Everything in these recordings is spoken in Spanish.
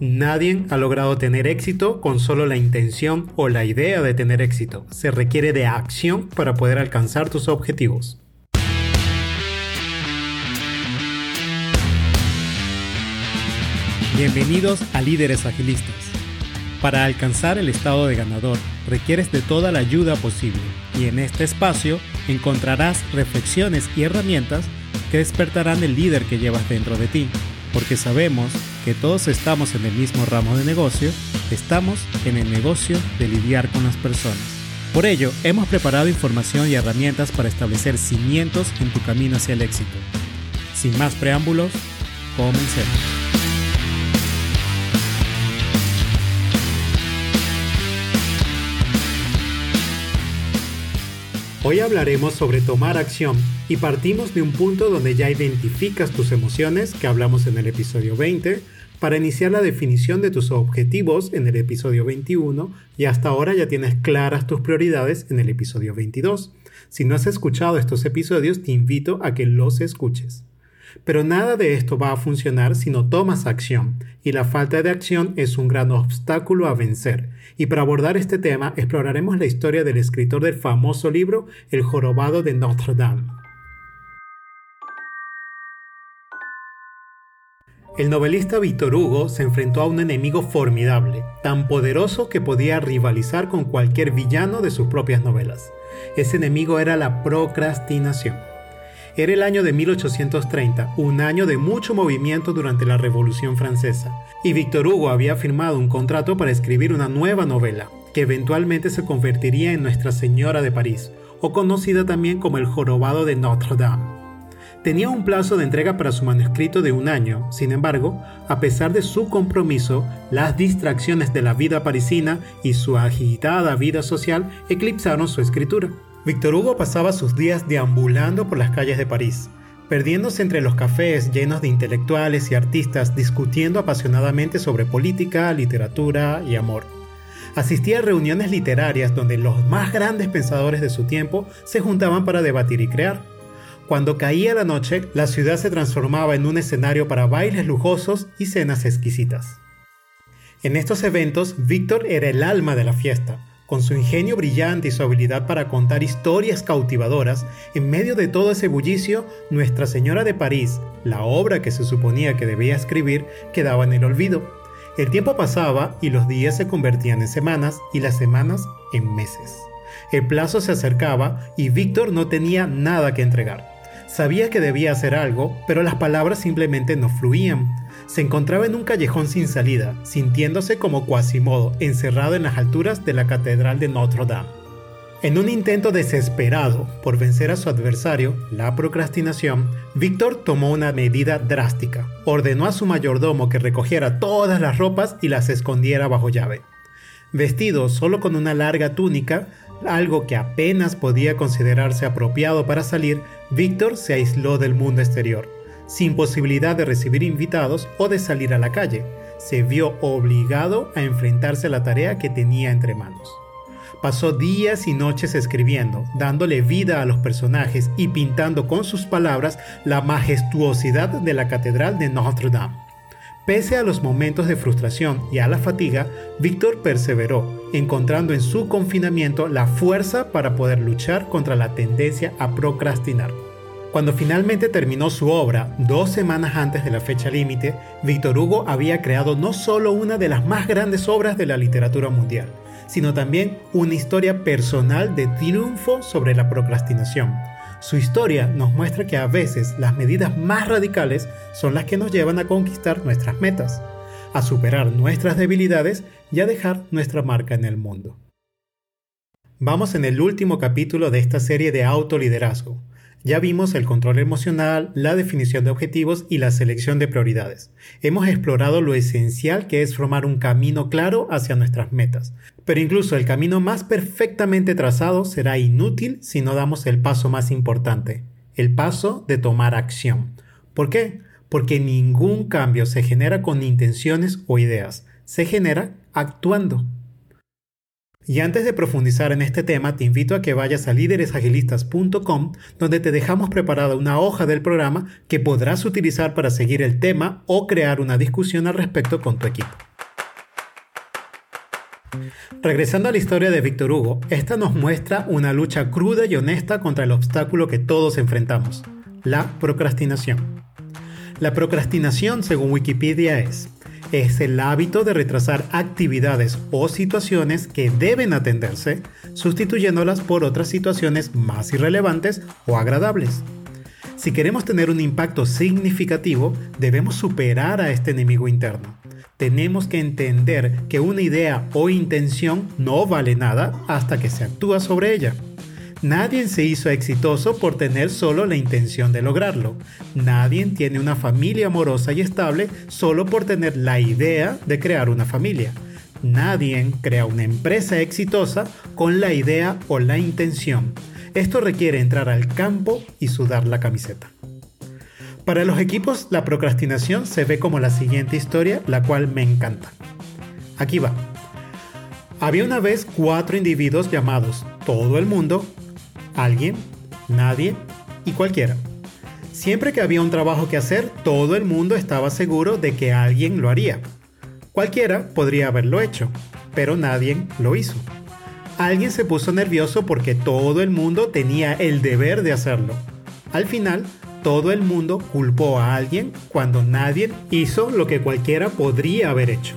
Nadie ha logrado tener éxito con solo la intención o la idea de tener éxito. Se requiere de acción para poder alcanzar tus objetivos. Bienvenidos a Líderes Agilistas. Para alcanzar el estado de ganador requieres de toda la ayuda posible y en este espacio encontrarás reflexiones y herramientas que despertarán el líder que llevas dentro de ti porque sabemos todos estamos en el mismo ramo de negocio, estamos en el negocio de lidiar con las personas. Por ello, hemos preparado información y herramientas para establecer cimientos en tu camino hacia el éxito. Sin más preámbulos, comencemos. Hoy hablaremos sobre tomar acción y partimos de un punto donde ya identificas tus emociones que hablamos en el episodio 20 para iniciar la definición de tus objetivos en el episodio 21 y hasta ahora ya tienes claras tus prioridades en el episodio 22. Si no has escuchado estos episodios te invito a que los escuches. Pero nada de esto va a funcionar si no tomas acción, y la falta de acción es un gran obstáculo a vencer. Y para abordar este tema exploraremos la historia del escritor del famoso libro El jorobado de Notre Dame. El novelista Víctor Hugo se enfrentó a un enemigo formidable, tan poderoso que podía rivalizar con cualquier villano de sus propias novelas. Ese enemigo era la procrastinación. Era el año de 1830, un año de mucho movimiento durante la Revolución Francesa, y Víctor Hugo había firmado un contrato para escribir una nueva novela, que eventualmente se convertiría en Nuestra Señora de París, o conocida también como El Jorobado de Notre Dame. Tenía un plazo de entrega para su manuscrito de un año, sin embargo, a pesar de su compromiso, las distracciones de la vida parisina y su agitada vida social eclipsaron su escritura. Víctor Hugo pasaba sus días deambulando por las calles de París, perdiéndose entre los cafés llenos de intelectuales y artistas discutiendo apasionadamente sobre política, literatura y amor. Asistía a reuniones literarias donde los más grandes pensadores de su tiempo se juntaban para debatir y crear. Cuando caía la noche, la ciudad se transformaba en un escenario para bailes lujosos y cenas exquisitas. En estos eventos, Víctor era el alma de la fiesta, con su ingenio brillante y su habilidad para contar historias cautivadoras, en medio de todo ese bullicio, Nuestra Señora de París, la obra que se suponía que debía escribir, quedaba en el olvido. El tiempo pasaba y los días se convertían en semanas y las semanas en meses. El plazo se acercaba y Víctor no tenía nada que entregar. Sabía que debía hacer algo, pero las palabras simplemente no fluían se encontraba en un callejón sin salida, sintiéndose como Quasimodo, encerrado en las alturas de la Catedral de Notre Dame. En un intento desesperado por vencer a su adversario, la procrastinación, Víctor tomó una medida drástica. Ordenó a su mayordomo que recogiera todas las ropas y las escondiera bajo llave. Vestido solo con una larga túnica, algo que apenas podía considerarse apropiado para salir, Víctor se aisló del mundo exterior sin posibilidad de recibir invitados o de salir a la calle. Se vio obligado a enfrentarse a la tarea que tenía entre manos. Pasó días y noches escribiendo, dándole vida a los personajes y pintando con sus palabras la majestuosidad de la Catedral de Notre Dame. Pese a los momentos de frustración y a la fatiga, Víctor perseveró, encontrando en su confinamiento la fuerza para poder luchar contra la tendencia a procrastinar. Cuando finalmente terminó su obra, dos semanas antes de la fecha límite, Víctor Hugo había creado no solo una de las más grandes obras de la literatura mundial, sino también una historia personal de triunfo sobre la procrastinación. Su historia nos muestra que a veces las medidas más radicales son las que nos llevan a conquistar nuestras metas, a superar nuestras debilidades y a dejar nuestra marca en el mundo. Vamos en el último capítulo de esta serie de autoliderazgo. Ya vimos el control emocional, la definición de objetivos y la selección de prioridades. Hemos explorado lo esencial que es formar un camino claro hacia nuestras metas. Pero incluso el camino más perfectamente trazado será inútil si no damos el paso más importante, el paso de tomar acción. ¿Por qué? Porque ningún cambio se genera con intenciones o ideas, se genera actuando. Y antes de profundizar en este tema, te invito a que vayas a líderesagilistas.com, donde te dejamos preparada una hoja del programa que podrás utilizar para seguir el tema o crear una discusión al respecto con tu equipo. Regresando a la historia de Víctor Hugo, esta nos muestra una lucha cruda y honesta contra el obstáculo que todos enfrentamos, la procrastinación. La procrastinación, según Wikipedia, es es el hábito de retrasar actividades o situaciones que deben atenderse, sustituyéndolas por otras situaciones más irrelevantes o agradables. Si queremos tener un impacto significativo, debemos superar a este enemigo interno. Tenemos que entender que una idea o intención no vale nada hasta que se actúa sobre ella. Nadie se hizo exitoso por tener solo la intención de lograrlo. Nadie tiene una familia amorosa y estable solo por tener la idea de crear una familia. Nadie crea una empresa exitosa con la idea o la intención. Esto requiere entrar al campo y sudar la camiseta. Para los equipos, la procrastinación se ve como la siguiente historia, la cual me encanta. Aquí va. Había una vez cuatro individuos llamados todo el mundo alguien, nadie y cualquiera. Siempre que había un trabajo que hacer, todo el mundo estaba seguro de que alguien lo haría. Cualquiera podría haberlo hecho, pero nadie lo hizo. Alguien se puso nervioso porque todo el mundo tenía el deber de hacerlo. Al final, todo el mundo culpó a alguien cuando nadie hizo lo que cualquiera podría haber hecho.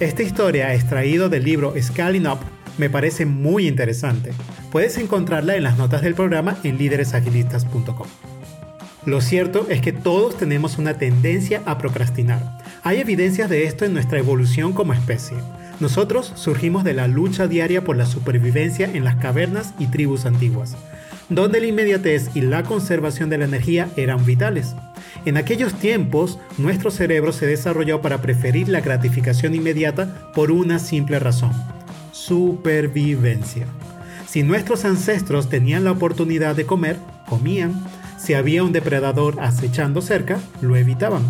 Esta historia, extraído del libro Scaling Up, me parece muy interesante. Puedes encontrarla en las notas del programa en líderesagilistas.com. Lo cierto es que todos tenemos una tendencia a procrastinar. Hay evidencias de esto en nuestra evolución como especie. Nosotros surgimos de la lucha diaria por la supervivencia en las cavernas y tribus antiguas, donde la inmediatez y la conservación de la energía eran vitales. En aquellos tiempos, nuestro cerebro se desarrolló para preferir la gratificación inmediata por una simple razón, supervivencia. Si nuestros ancestros tenían la oportunidad de comer, comían. Si había un depredador acechando cerca, lo evitaban.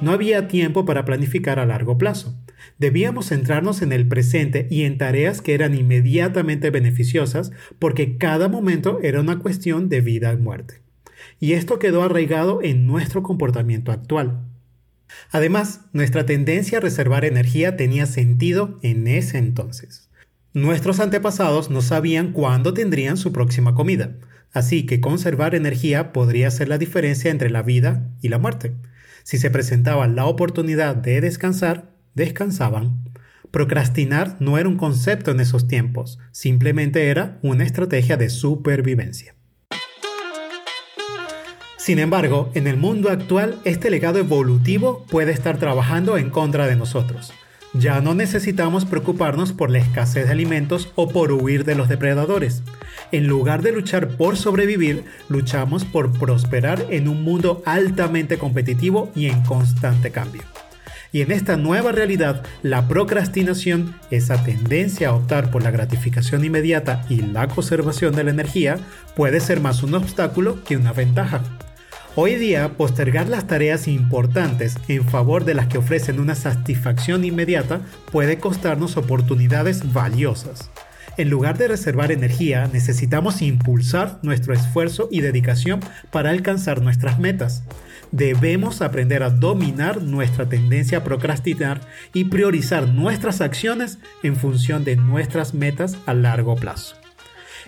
No había tiempo para planificar a largo plazo. Debíamos centrarnos en el presente y en tareas que eran inmediatamente beneficiosas porque cada momento era una cuestión de vida y muerte. Y esto quedó arraigado en nuestro comportamiento actual. Además, nuestra tendencia a reservar energía tenía sentido en ese entonces. Nuestros antepasados no sabían cuándo tendrían su próxima comida, así que conservar energía podría ser la diferencia entre la vida y la muerte. Si se presentaba la oportunidad de descansar, descansaban. Procrastinar no era un concepto en esos tiempos, simplemente era una estrategia de supervivencia. Sin embargo, en el mundo actual, este legado evolutivo puede estar trabajando en contra de nosotros. Ya no necesitamos preocuparnos por la escasez de alimentos o por huir de los depredadores. En lugar de luchar por sobrevivir, luchamos por prosperar en un mundo altamente competitivo y en constante cambio. Y en esta nueva realidad, la procrastinación, esa tendencia a optar por la gratificación inmediata y la conservación de la energía, puede ser más un obstáculo que una ventaja. Hoy día, postergar las tareas importantes en favor de las que ofrecen una satisfacción inmediata puede costarnos oportunidades valiosas. En lugar de reservar energía, necesitamos impulsar nuestro esfuerzo y dedicación para alcanzar nuestras metas. Debemos aprender a dominar nuestra tendencia a procrastinar y priorizar nuestras acciones en función de nuestras metas a largo plazo.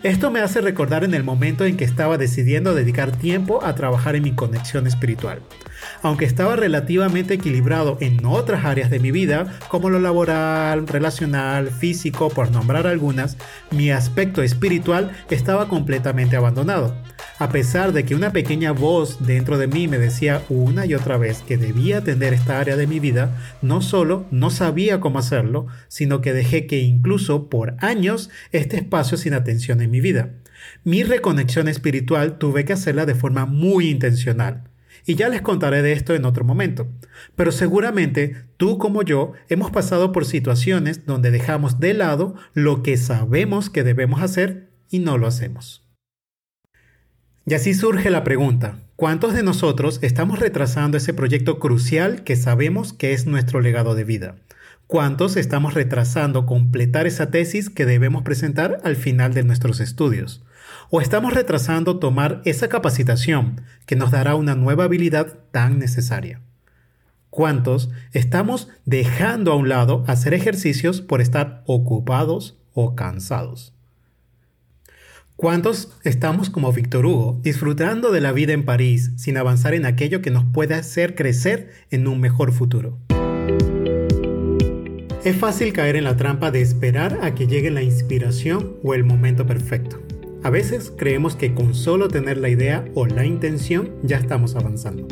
Esto me hace recordar en el momento en que estaba decidiendo dedicar tiempo a trabajar en mi conexión espiritual. Aunque estaba relativamente equilibrado en otras áreas de mi vida, como lo laboral, relacional, físico, por nombrar algunas, mi aspecto espiritual estaba completamente abandonado. A pesar de que una pequeña voz dentro de mí me decía una y otra vez que debía atender esta área de mi vida, no solo no sabía cómo hacerlo, sino que dejé que incluso por años este espacio sin atención en mi vida. Mi reconexión espiritual tuve que hacerla de forma muy intencional. Y ya les contaré de esto en otro momento. Pero seguramente tú como yo hemos pasado por situaciones donde dejamos de lado lo que sabemos que debemos hacer y no lo hacemos. Y así surge la pregunta, ¿cuántos de nosotros estamos retrasando ese proyecto crucial que sabemos que es nuestro legado de vida? ¿Cuántos estamos retrasando completar esa tesis que debemos presentar al final de nuestros estudios? ¿O estamos retrasando tomar esa capacitación que nos dará una nueva habilidad tan necesaria? ¿Cuántos estamos dejando a un lado hacer ejercicios por estar ocupados o cansados? ¿Cuántos estamos como Víctor Hugo, disfrutando de la vida en París sin avanzar en aquello que nos puede hacer crecer en un mejor futuro? Es fácil caer en la trampa de esperar a que llegue la inspiración o el momento perfecto. A veces creemos que con solo tener la idea o la intención ya estamos avanzando.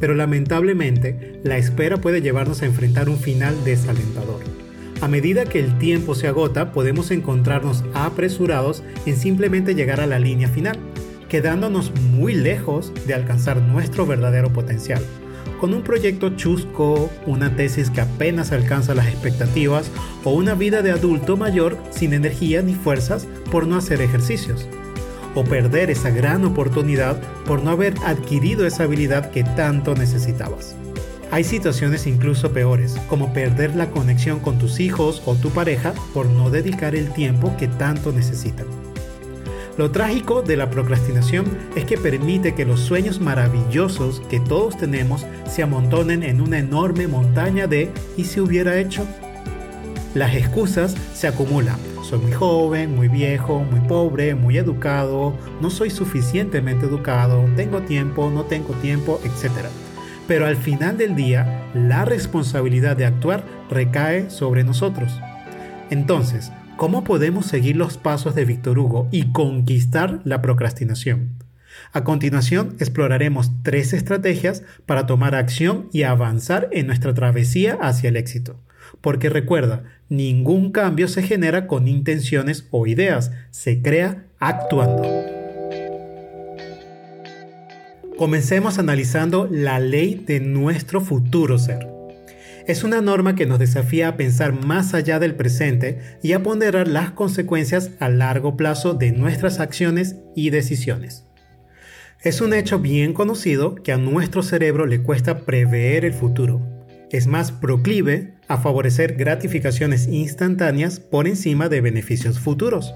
Pero lamentablemente, la espera puede llevarnos a enfrentar un final desalentador. A medida que el tiempo se agota, podemos encontrarnos apresurados en simplemente llegar a la línea final, quedándonos muy lejos de alcanzar nuestro verdadero potencial. Con un proyecto chusco, una tesis que apenas alcanza las expectativas o una vida de adulto mayor sin energía ni fuerzas por no hacer ejercicios. O perder esa gran oportunidad por no haber adquirido esa habilidad que tanto necesitabas. Hay situaciones incluso peores, como perder la conexión con tus hijos o tu pareja por no dedicar el tiempo que tanto necesitan. Lo trágico de la procrastinación es que permite que los sueños maravillosos que todos tenemos se amontonen en una enorme montaña de ¿y si hubiera hecho? Las excusas se acumulan. Soy muy joven, muy viejo, muy pobre, muy educado, no soy suficientemente educado, tengo tiempo, no tengo tiempo, etc. Pero al final del día, la responsabilidad de actuar recae sobre nosotros. Entonces, ¿cómo podemos seguir los pasos de Víctor Hugo y conquistar la procrastinación? A continuación, exploraremos tres estrategias para tomar acción y avanzar en nuestra travesía hacia el éxito. Porque recuerda, ningún cambio se genera con intenciones o ideas, se crea actuando. Comencemos analizando la ley de nuestro futuro ser. Es una norma que nos desafía a pensar más allá del presente y a ponderar las consecuencias a largo plazo de nuestras acciones y decisiones. Es un hecho bien conocido que a nuestro cerebro le cuesta prever el futuro. Es más proclive a favorecer gratificaciones instantáneas por encima de beneficios futuros.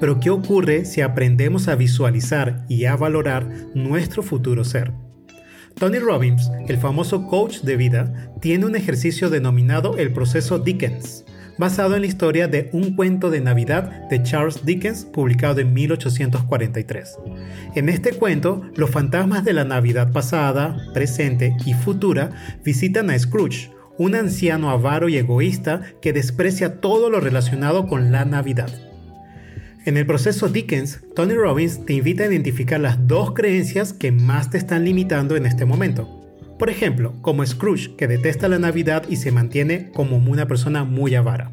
Pero ¿qué ocurre si aprendemos a visualizar y a valorar nuestro futuro ser? Tony Robbins, el famoso coach de vida, tiene un ejercicio denominado el proceso Dickens, basado en la historia de Un cuento de Navidad de Charles Dickens, publicado en 1843. En este cuento, los fantasmas de la Navidad pasada, presente y futura visitan a Scrooge, un anciano avaro y egoísta que desprecia todo lo relacionado con la Navidad. En el proceso Dickens, Tony Robbins te invita a identificar las dos creencias que más te están limitando en este momento. Por ejemplo, como Scrooge, que detesta la Navidad y se mantiene como una persona muy avara.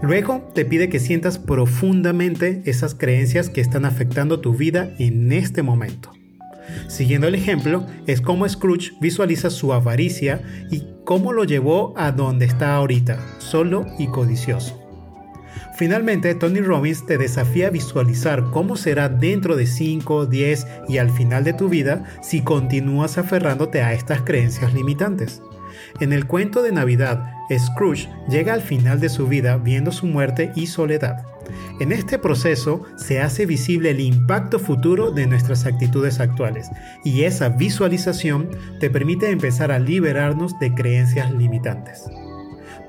Luego te pide que sientas profundamente esas creencias que están afectando tu vida en este momento. Siguiendo el ejemplo, es como Scrooge visualiza su avaricia y cómo lo llevó a donde está ahorita, solo y codicioso. Finalmente, Tony Robbins te desafía a visualizar cómo será dentro de 5, 10 y al final de tu vida si continúas aferrándote a estas creencias limitantes. En el cuento de Navidad, Scrooge llega al final de su vida viendo su muerte y soledad. En este proceso se hace visible el impacto futuro de nuestras actitudes actuales y esa visualización te permite empezar a liberarnos de creencias limitantes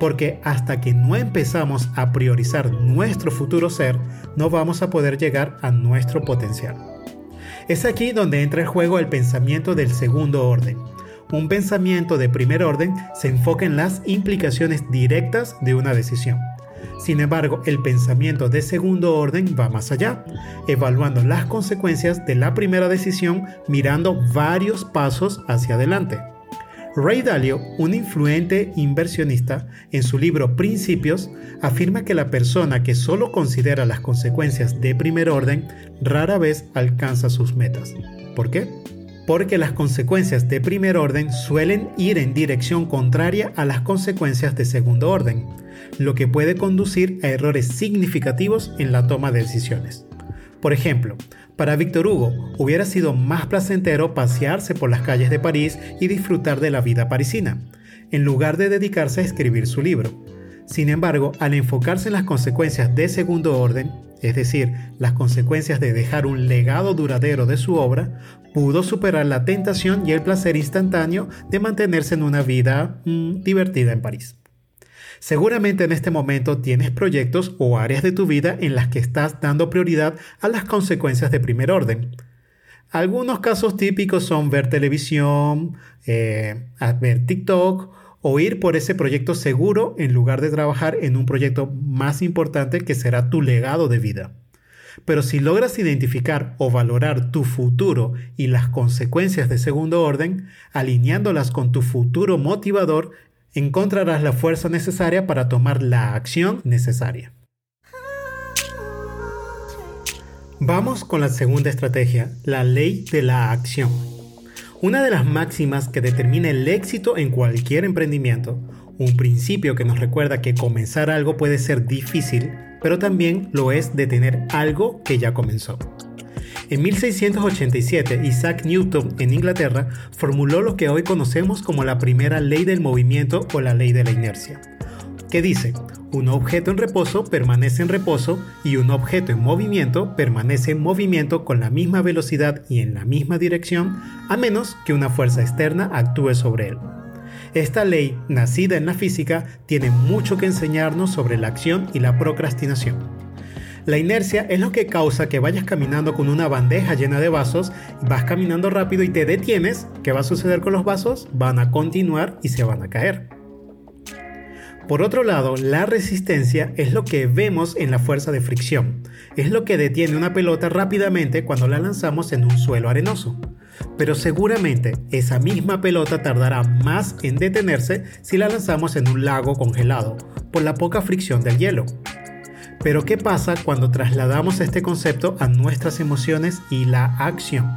porque hasta que no empezamos a priorizar nuestro futuro ser, no vamos a poder llegar a nuestro potencial. Es aquí donde entra en juego el pensamiento del segundo orden. Un pensamiento de primer orden se enfoca en las implicaciones directas de una decisión. Sin embargo, el pensamiento de segundo orden va más allá, evaluando las consecuencias de la primera decisión mirando varios pasos hacia adelante. Ray Dalio, un influente inversionista, en su libro Principios, afirma que la persona que solo considera las consecuencias de primer orden rara vez alcanza sus metas. ¿Por qué? Porque las consecuencias de primer orden suelen ir en dirección contraria a las consecuencias de segundo orden, lo que puede conducir a errores significativos en la toma de decisiones. Por ejemplo, para Víctor Hugo hubiera sido más placentero pasearse por las calles de París y disfrutar de la vida parisina, en lugar de dedicarse a escribir su libro. Sin embargo, al enfocarse en las consecuencias de segundo orden, es decir, las consecuencias de dejar un legado duradero de su obra, pudo superar la tentación y el placer instantáneo de mantenerse en una vida mm, divertida en París. Seguramente en este momento tienes proyectos o áreas de tu vida en las que estás dando prioridad a las consecuencias de primer orden. Algunos casos típicos son ver televisión, eh, ver TikTok o ir por ese proyecto seguro en lugar de trabajar en un proyecto más importante que será tu legado de vida. Pero si logras identificar o valorar tu futuro y las consecuencias de segundo orden, alineándolas con tu futuro motivador, encontrarás la fuerza necesaria para tomar la acción necesaria. Vamos con la segunda estrategia, la ley de la acción. Una de las máximas que determina el éxito en cualquier emprendimiento, un principio que nos recuerda que comenzar algo puede ser difícil, pero también lo es de tener algo que ya comenzó. En 1687, Isaac Newton en Inglaterra formuló lo que hoy conocemos como la primera ley del movimiento o la ley de la inercia, que dice, un objeto en reposo permanece en reposo y un objeto en movimiento permanece en movimiento con la misma velocidad y en la misma dirección, a menos que una fuerza externa actúe sobre él. Esta ley, nacida en la física, tiene mucho que enseñarnos sobre la acción y la procrastinación. La inercia es lo que causa que vayas caminando con una bandeja llena de vasos, vas caminando rápido y te detienes. ¿Qué va a suceder con los vasos? Van a continuar y se van a caer. Por otro lado, la resistencia es lo que vemos en la fuerza de fricción. Es lo que detiene una pelota rápidamente cuando la lanzamos en un suelo arenoso pero seguramente esa misma pelota tardará más en detenerse si la lanzamos en un lago congelado, por la poca fricción del hielo. Pero ¿qué pasa cuando trasladamos este concepto a nuestras emociones y la acción?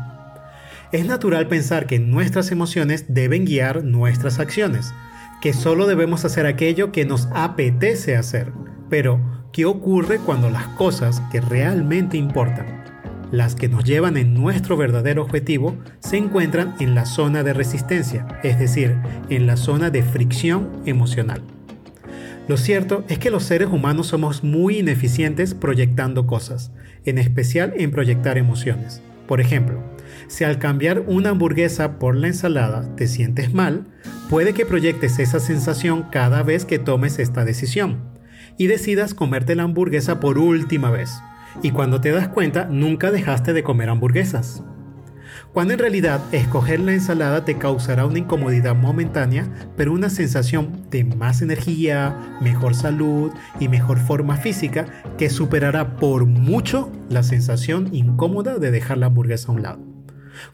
Es natural pensar que nuestras emociones deben guiar nuestras acciones, que solo debemos hacer aquello que nos apetece hacer. Pero, ¿qué ocurre cuando las cosas que realmente importan las que nos llevan en nuestro verdadero objetivo, se encuentran en la zona de resistencia, es decir, en la zona de fricción emocional. Lo cierto es que los seres humanos somos muy ineficientes proyectando cosas, en especial en proyectar emociones. Por ejemplo, si al cambiar una hamburguesa por la ensalada te sientes mal, puede que proyectes esa sensación cada vez que tomes esta decisión y decidas comerte la hamburguesa por última vez y cuando te das cuenta nunca dejaste de comer hamburguesas. Cuando en realidad escoger la ensalada te causará una incomodidad momentánea, pero una sensación de más energía, mejor salud y mejor forma física que superará por mucho la sensación incómoda de dejar la hamburguesa a un lado.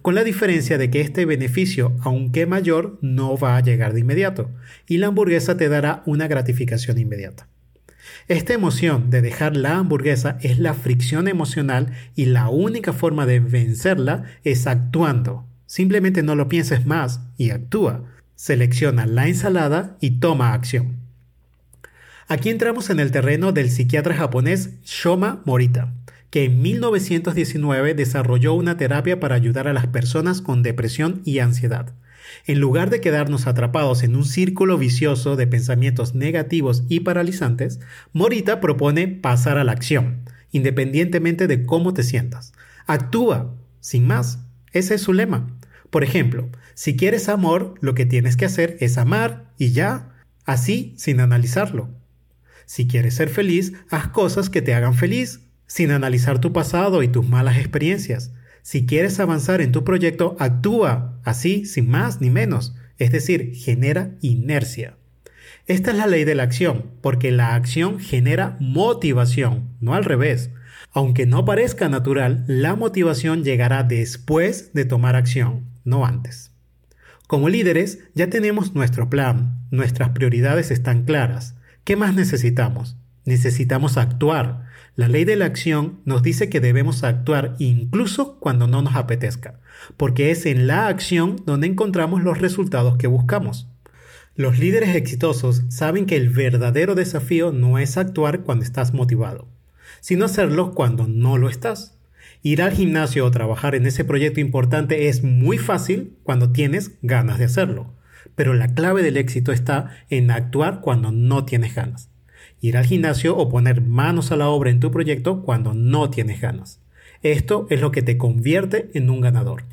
Con la diferencia de que este beneficio, aunque mayor, no va a llegar de inmediato, y la hamburguesa te dará una gratificación inmediata. Esta emoción de dejar la hamburguesa es la fricción emocional y la única forma de vencerla es actuando. Simplemente no lo pienses más y actúa. Selecciona la ensalada y toma acción. Aquí entramos en el terreno del psiquiatra japonés Shoma Morita, que en 1919 desarrolló una terapia para ayudar a las personas con depresión y ansiedad. En lugar de quedarnos atrapados en un círculo vicioso de pensamientos negativos y paralizantes, Morita propone pasar a la acción, independientemente de cómo te sientas. Actúa, sin más. Ese es su lema. Por ejemplo, si quieres amor, lo que tienes que hacer es amar y ya, así sin analizarlo. Si quieres ser feliz, haz cosas que te hagan feliz, sin analizar tu pasado y tus malas experiencias. Si quieres avanzar en tu proyecto, actúa así, sin más ni menos, es decir, genera inercia. Esta es la ley de la acción, porque la acción genera motivación, no al revés. Aunque no parezca natural, la motivación llegará después de tomar acción, no antes. Como líderes, ya tenemos nuestro plan, nuestras prioridades están claras. ¿Qué más necesitamos? Necesitamos actuar, la ley de la acción nos dice que debemos actuar incluso cuando no nos apetezca, porque es en la acción donde encontramos los resultados que buscamos. Los líderes exitosos saben que el verdadero desafío no es actuar cuando estás motivado, sino hacerlo cuando no lo estás. Ir al gimnasio o trabajar en ese proyecto importante es muy fácil cuando tienes ganas de hacerlo, pero la clave del éxito está en actuar cuando no tienes ganas. Ir al gimnasio o poner manos a la obra en tu proyecto cuando no tienes ganas. Esto es lo que te convierte en un ganador.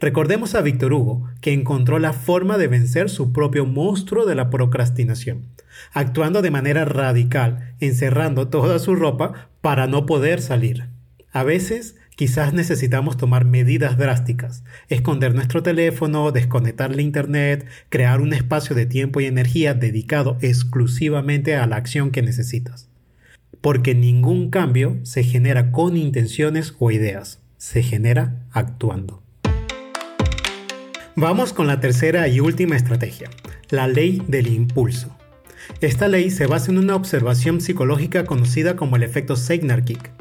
Recordemos a Víctor Hugo, que encontró la forma de vencer su propio monstruo de la procrastinación, actuando de manera radical, encerrando toda su ropa para no poder salir. A veces quizás necesitamos tomar medidas drásticas, esconder nuestro teléfono, desconectar la internet, crear un espacio de tiempo y energía dedicado exclusivamente a la acción que necesitas. Porque ningún cambio se genera con intenciones o ideas, se genera actuando. Vamos con la tercera y última estrategia, la ley del impulso. Esta ley se basa en una observación psicológica conocida como el efecto Seignarkic.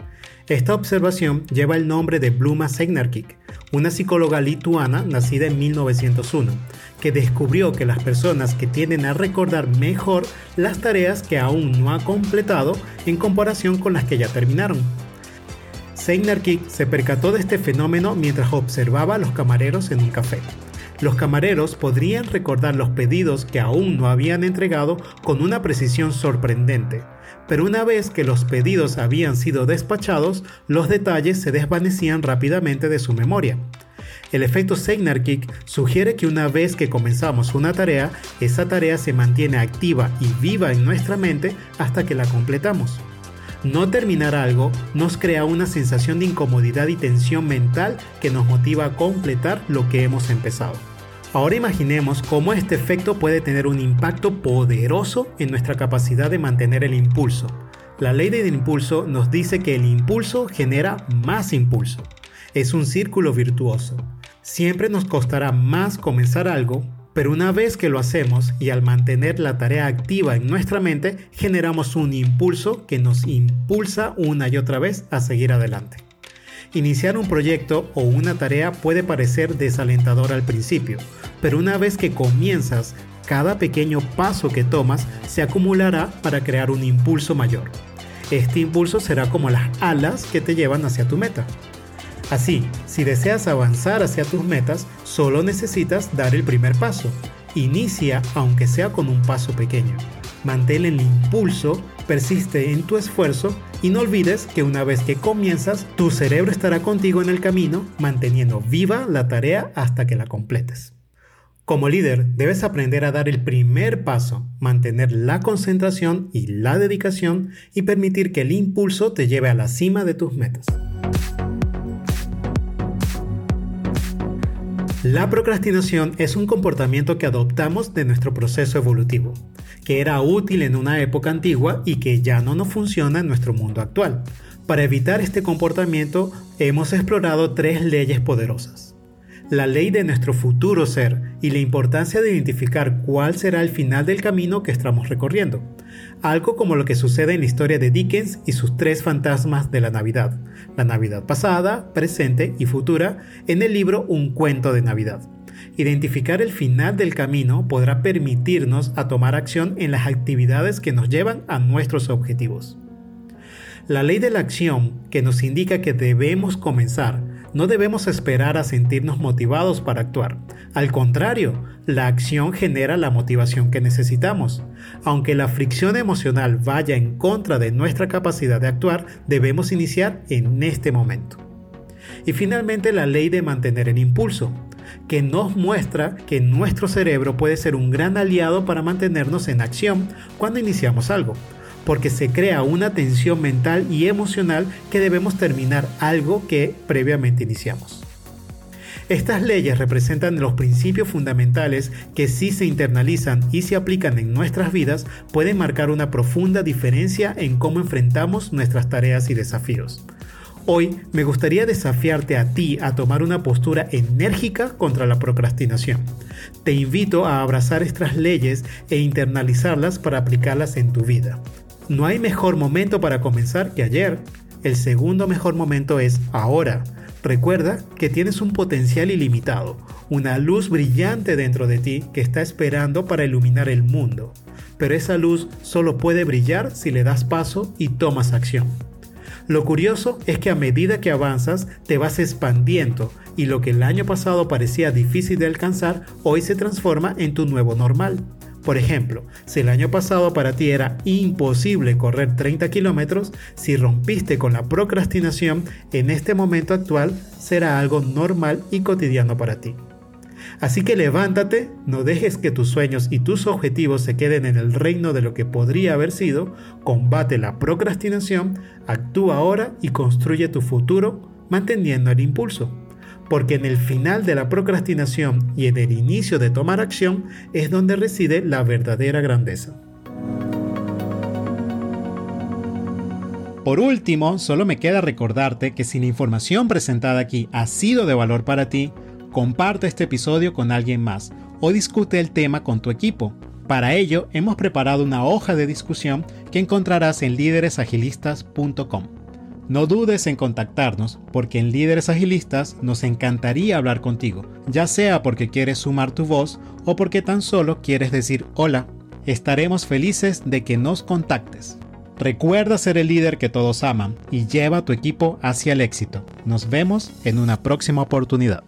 Esta observación lleva el nombre de Bluma Seignarkic, una psicóloga lituana nacida en 1901, que descubrió que las personas que tienden a recordar mejor las tareas que aún no ha completado en comparación con las que ya terminaron. Seignarkic se percató de este fenómeno mientras observaba a los camareros en un café los camareros podrían recordar los pedidos que aún no habían entregado con una precisión sorprendente, pero una vez que los pedidos habían sido despachados, los detalles se desvanecían rápidamente de su memoria. El efecto Seignarkic sugiere que una vez que comenzamos una tarea, esa tarea se mantiene activa y viva en nuestra mente hasta que la completamos. No terminar algo nos crea una sensación de incomodidad y tensión mental que nos motiva a completar lo que hemos empezado. Ahora imaginemos cómo este efecto puede tener un impacto poderoso en nuestra capacidad de mantener el impulso. La ley del impulso nos dice que el impulso genera más impulso. Es un círculo virtuoso. Siempre nos costará más comenzar algo, pero una vez que lo hacemos y al mantener la tarea activa en nuestra mente, generamos un impulso que nos impulsa una y otra vez a seguir adelante. Iniciar un proyecto o una tarea puede parecer desalentador al principio, pero una vez que comienzas, cada pequeño paso que tomas se acumulará para crear un impulso mayor. Este impulso será como las alas que te llevan hacia tu meta. Así, si deseas avanzar hacia tus metas, solo necesitas dar el primer paso. Inicia aunque sea con un paso pequeño. Mantén el impulso, persiste en tu esfuerzo y no olvides que una vez que comienzas, tu cerebro estará contigo en el camino, manteniendo viva la tarea hasta que la completes. Como líder, debes aprender a dar el primer paso, mantener la concentración y la dedicación y permitir que el impulso te lleve a la cima de tus metas. La procrastinación es un comportamiento que adoptamos de nuestro proceso evolutivo, que era útil en una época antigua y que ya no nos funciona en nuestro mundo actual. Para evitar este comportamiento hemos explorado tres leyes poderosas. La ley de nuestro futuro ser y la importancia de identificar cuál será el final del camino que estamos recorriendo algo como lo que sucede en la historia de Dickens y sus tres fantasmas de la Navidad, la Navidad pasada, presente y futura, en el libro Un cuento de Navidad. Identificar el final del camino podrá permitirnos a tomar acción en las actividades que nos llevan a nuestros objetivos. La ley de la acción, que nos indica que debemos comenzar, no debemos esperar a sentirnos motivados para actuar. Al contrario, la acción genera la motivación que necesitamos. Aunque la fricción emocional vaya en contra de nuestra capacidad de actuar, debemos iniciar en este momento. Y finalmente la ley de mantener el impulso, que nos muestra que nuestro cerebro puede ser un gran aliado para mantenernos en acción cuando iniciamos algo porque se crea una tensión mental y emocional que debemos terminar algo que previamente iniciamos. Estas leyes representan los principios fundamentales que si se internalizan y se aplican en nuestras vidas pueden marcar una profunda diferencia en cómo enfrentamos nuestras tareas y desafíos. Hoy me gustaría desafiarte a ti a tomar una postura enérgica contra la procrastinación. Te invito a abrazar estas leyes e internalizarlas para aplicarlas en tu vida. No hay mejor momento para comenzar que ayer. El segundo mejor momento es ahora. Recuerda que tienes un potencial ilimitado, una luz brillante dentro de ti que está esperando para iluminar el mundo. Pero esa luz solo puede brillar si le das paso y tomas acción. Lo curioso es que a medida que avanzas te vas expandiendo y lo que el año pasado parecía difícil de alcanzar hoy se transforma en tu nuevo normal Por ejemplo, si el año pasado para ti era imposible correr 30 kilómetros, si rompiste con la procrastinación, en este momento actual será algo normal y cotidiano para ti. Así que levántate, no dejes que tus sueños y tus objetivos se queden en el reino de lo que podría haber sido, combate la procrastinación, actúa ahora y construye tu futuro manteniendo el impulso. Porque en el final de la procrastinación y en el inicio de tomar acción es donde reside la verdadera grandeza. Por último, solo me queda recordarte que si la información presentada aquí ha sido de valor para ti, comparte este episodio con alguien más o discute el tema con tu equipo. Para ello, hemos preparado una hoja de discusión que encontrarás en líderesagilistas.com. No dudes en contactarnos porque en Líderes Agilistas nos encantaría hablar contigo, ya sea porque quieres sumar tu voz o porque tan solo quieres decir hola. Estaremos felices de que nos contactes. Recuerda ser el líder que todos aman y lleva a tu equipo hacia el éxito. Nos vemos en una próxima oportunidad.